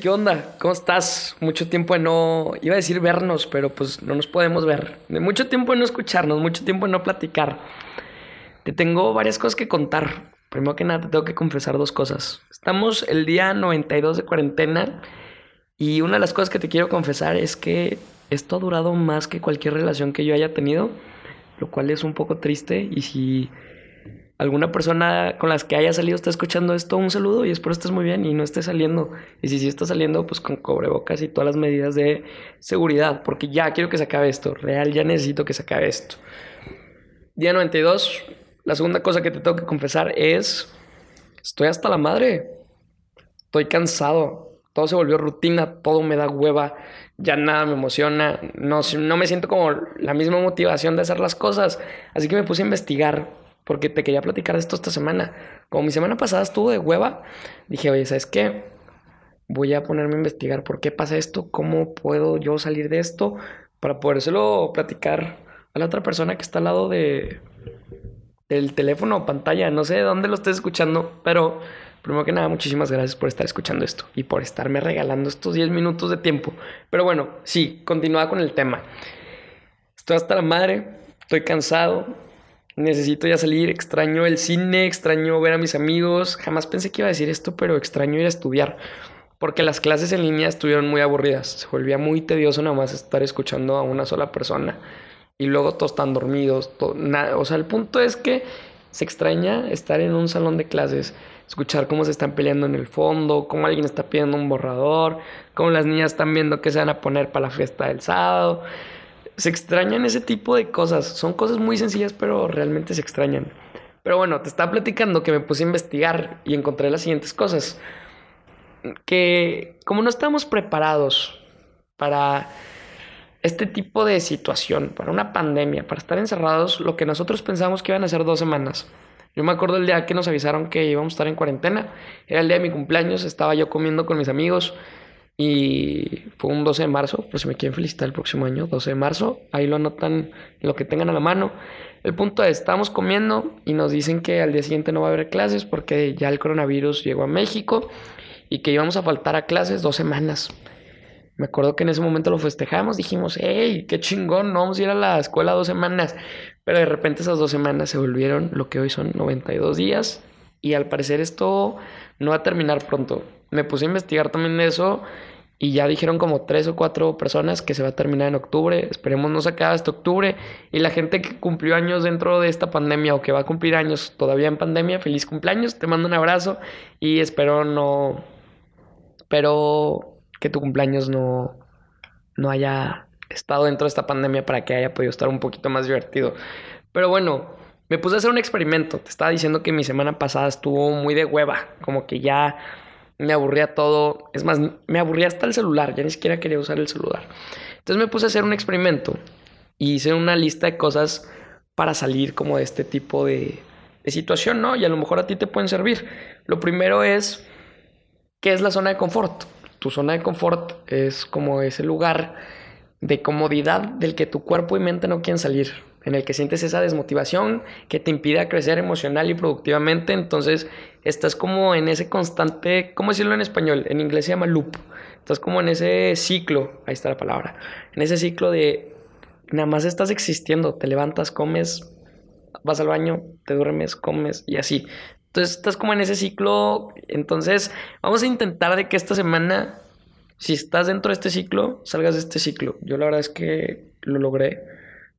¿qué onda? ¿Cómo estás? Mucho tiempo de no, iba a decir vernos, pero pues no nos podemos ver. Mucho tiempo de no escucharnos, mucho tiempo de no platicar. Te tengo varias cosas que contar. Primero que nada, te tengo que confesar dos cosas. Estamos el día 92 de cuarentena y una de las cosas que te quiero confesar es que esto ha durado más que cualquier relación que yo haya tenido, lo cual es un poco triste y si alguna persona con las que haya salido está escuchando esto, un saludo y espero estés muy bien y no estés saliendo. Y si sí estás saliendo, pues con cobrebocas y todas las medidas de seguridad, porque ya quiero que se acabe esto. Real, ya necesito que se acabe esto. Día 92. La segunda cosa que te tengo que confesar es, estoy hasta la madre. Estoy cansado. Todo se volvió rutina, todo me da hueva, ya nada me emociona, no, no me siento como la misma motivación de hacer las cosas. Así que me puse a investigar porque te quería platicar de esto esta semana. Como mi semana pasada estuvo de hueva, dije, oye, ¿sabes qué? Voy a ponerme a investigar por qué pasa esto, cómo puedo yo salir de esto, para podérselo platicar a la otra persona que está al lado de del teléfono o pantalla. No sé de dónde lo estés escuchando, pero primero que nada, muchísimas gracias por estar escuchando esto y por estarme regalando estos 10 minutos de tiempo. Pero bueno, sí, continúa con el tema. Estoy hasta la madre, estoy cansado, Necesito ya salir, extraño el cine, extraño ver a mis amigos. Jamás pensé que iba a decir esto, pero extraño ir a estudiar. Porque las clases en línea estuvieron muy aburridas. Se volvía muy tedioso nada más estar escuchando a una sola persona. Y luego todos están dormidos. o sea, el punto es que se extraña estar en un salón de clases, escuchar cómo se están peleando en el fondo, cómo alguien está pidiendo un borrador, cómo las niñas están viendo qué se van a poner para la fiesta del sábado se extrañan ese tipo de cosas. Son cosas muy sencillas, pero realmente se extrañan. Pero bueno, te estaba platicando que me puse a investigar y encontré las siguientes cosas. Que como no estamos preparados para este tipo de situación, para una pandemia, para estar encerrados, lo que nosotros pensamos que iban a ser dos semanas. Yo me acuerdo el día que nos avisaron que íbamos a estar en cuarentena. Era el día de mi cumpleaños, estaba yo comiendo con mis amigos y fue un 12 de marzo, pues si me quieren felicitar el próximo año, 12 de marzo, ahí lo anotan lo que tengan a la mano. El punto es, estamos comiendo y nos dicen que al día siguiente no va a haber clases porque ya el coronavirus llegó a México y que íbamos a faltar a clases dos semanas. Me acuerdo que en ese momento lo festejamos, dijimos, hey, qué chingón, no vamos a ir a la escuela dos semanas. Pero de repente esas dos semanas se volvieron lo que hoy son 92 días y al parecer esto no va a terminar pronto me puse a investigar también eso y ya dijeron como tres o cuatro personas que se va a terminar en octubre. Esperemos no se acabe este octubre. Y la gente que cumplió años dentro de esta pandemia o que va a cumplir años todavía en pandemia, feliz cumpleaños. Te mando un abrazo y espero no. Espero que tu cumpleaños no, no haya estado dentro de esta pandemia para que haya podido estar un poquito más divertido. Pero bueno, me puse a hacer un experimento. Te estaba diciendo que mi semana pasada estuvo muy de hueva. Como que ya me aburría todo. Es más, me aburría hasta el celular, ya ni siquiera quería usar el celular. Entonces me puse a hacer un experimento y hice una lista de cosas para salir como de este tipo de, de situación, ¿no? Y a lo mejor a ti te pueden servir. Lo primero es, ¿qué es la zona de confort? Tu zona de confort es como ese lugar de comodidad del que tu cuerpo y mente no quieren salir en el que sientes esa desmotivación que te impide crecer emocional y productivamente, entonces estás como en ese constante, ¿cómo decirlo en español? En inglés se llama loop. Estás como en ese ciclo, ahí está la palabra, en ese ciclo de nada más estás existiendo, te levantas, comes, vas al baño, te duermes, comes y así. Entonces estás como en ese ciclo, entonces vamos a intentar de que esta semana, si estás dentro de este ciclo, salgas de este ciclo. Yo la verdad es que lo logré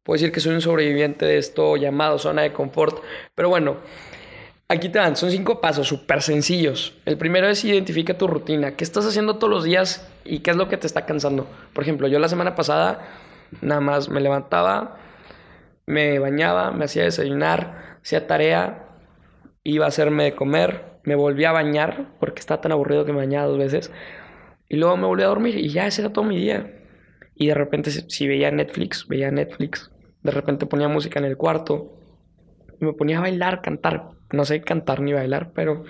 Puedo decir que soy un sobreviviente de esto llamado zona de confort. Pero bueno, aquí te dan, son cinco pasos súper sencillos. El primero es identifica tu rutina. ¿Qué estás haciendo todos los días y qué es lo que te está cansando? Por ejemplo, yo la semana pasada nada más me levantaba, me bañaba, me hacía desayunar, hacía tarea, iba a hacerme de comer, me volvía a bañar porque estaba tan aburrido que me bañaba dos veces. Y luego me volví a dormir y ya ese era todo mi día. Y de repente si veía Netflix, veía Netflix de repente ponía música en el cuarto. Me ponía a bailar, cantar. No sé cantar ni bailar, pero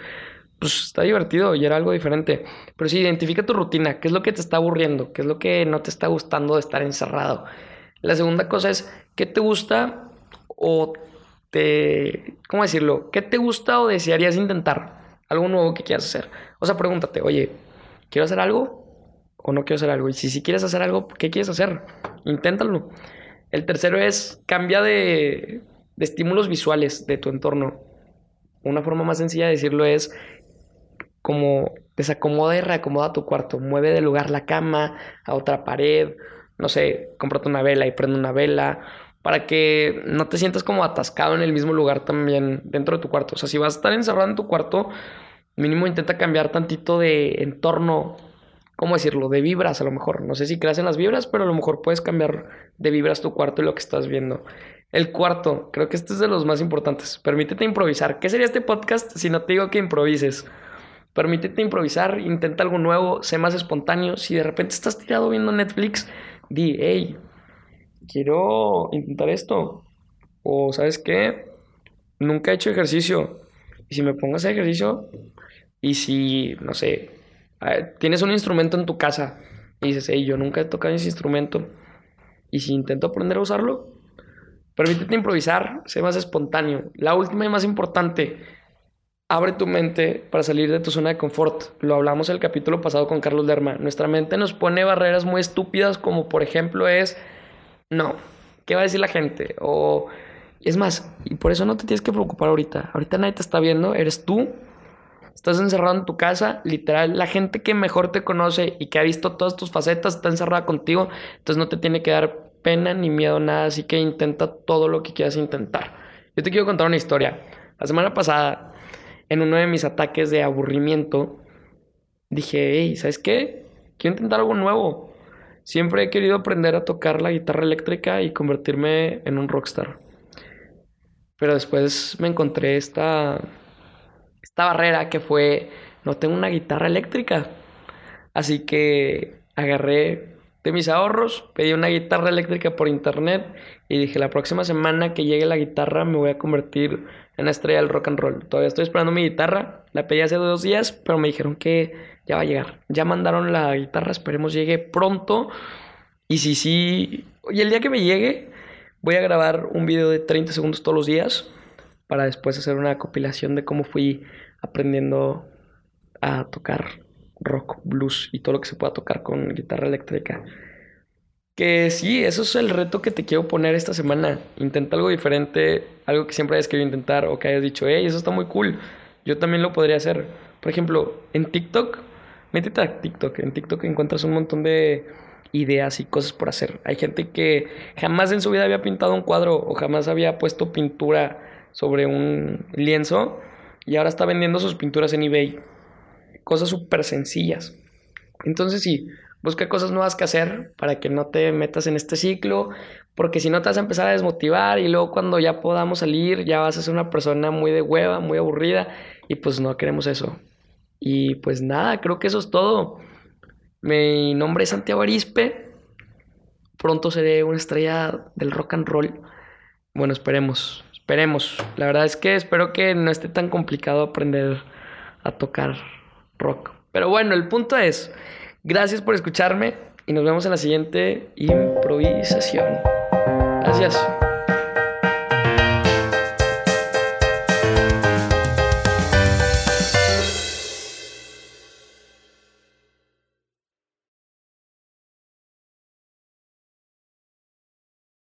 pues está divertido y era algo diferente. Pero sí, identifica tu rutina. ¿Qué es lo que te está aburriendo? ¿Qué es lo que no te está gustando de estar encerrado? La segunda cosa es, ¿qué te gusta o te... ¿Cómo decirlo? ¿Qué te gusta o desearías intentar? Algo nuevo que quieras hacer. O sea, pregúntate, oye, ¿quiero hacer algo o no quiero hacer algo? Y si sí quieres hacer algo, ¿qué quieres hacer? Inténtalo. El tercero es cambia de, estímulos visuales de tu entorno. Una forma más sencilla de decirlo es como desacomoda y reacomoda tu cuarto. Mueve de lugar la cama a otra pared. No sé, cómprate una vela y prende una vela. Para que no te sientas como atascado en el mismo lugar también dentro de tu cuarto. O sea, si vas a estar encerrado en tu cuarto, mínimo intenta cambiar tantito de entorno. ¿Cómo decirlo? De vibras a lo mejor. No sé si creas en las vibras, pero a lo mejor puedes cambiar de vibras tu cuarto y lo que estás viendo. El cuarto, creo que este es de los más importantes. Permítete improvisar. ¿Qué sería este podcast si no te digo que improvises? Permítete improvisar, intenta algo nuevo, sé más espontáneo. Si de repente estás tirado viendo Netflix, di, hey, quiero intentar esto. O, ¿sabes qué? Nunca he hecho ejercicio. Y si me pongo a hacer ejercicio, y si, no sé, tienes un instrumento en tu casa y dices, hey, yo nunca he tocado ese instrumento. Y si intento aprender a usarlo, permítete improvisar, sé más espontáneo. La última y más importante, Abre tu mente para salir de tu zona de confort. Lo hablamos el capítulo pasado con Carlos Lerma. Nuestra mente nos pone barreras muy estúpidas como por ejemplo es, no, ¿qué va a decir la gente? O es más, y por eso no te tienes que preocupar ahorita. Ahorita nadie te está viendo, eres tú. Estás encerrado en tu casa, literal. La gente que mejor te conoce y que ha visto todas tus facetas está encerrada contigo. Entonces no te tiene que dar pena ni miedo, nada. Así que intenta todo lo que quieras intentar. Yo te quiero contar una historia. La semana pasada en uno de mis ataques de aburrimiento, dije, hey, ¿sabes qué? Quiero intentar algo nuevo. Siempre he querido aprender a tocar la guitarra eléctrica y convertirme en un rockstar. Pero después me encontré esta, esta barrera que fue, no tengo una guitarra eléctrica. Así que agarré de mis ahorros, pedí una guitarra eléctrica por internet y dije, la próxima semana que llegue la guitarra me voy a convertir en la estrella del rock and roll. Todavía estoy esperando mi guitarra, la pedí hace dos días, pero me dijeron que ya va a llegar. Ya mandaron la guitarra, esperemos llegue pronto. Y si sí, y el día que me llegue, voy a grabar un video de 30 segundos todos los días para después hacer una compilación de cómo fui aprendiendo a tocar rock, blues y todo lo que se pueda tocar con guitarra eléctrica. Que sí, eso es el reto que te quiero poner esta semana. Intenta algo diferente, algo que siempre hayas querido intentar o que hayas dicho, hey, eso está muy cool. Yo también lo podría hacer. Por ejemplo, en TikTok, métete a TikTok. En TikTok encuentras un montón de ideas y cosas por hacer. Hay gente que jamás en su vida había pintado un cuadro o jamás había puesto pintura sobre un lienzo y ahora está vendiendo sus pinturas en eBay cosas súper sencillas. Entonces sí, busca cosas nuevas que hacer para que no te metas en este ciclo, porque si no te vas a empezar a desmotivar y luego cuando ya podamos salir ya vas a ser una persona muy de hueva, muy aburrida y pues no queremos eso. Y pues nada, creo que eso es todo. Mi nombre es Santiago Arispe. Pronto seré una estrella del rock and roll. Bueno, esperemos, esperemos. La verdad es que espero que no esté tan complicado aprender a tocar rock. Pero bueno, el punto es, gracias por escucharme y nos vemos en la siguiente improvisación. Gracias.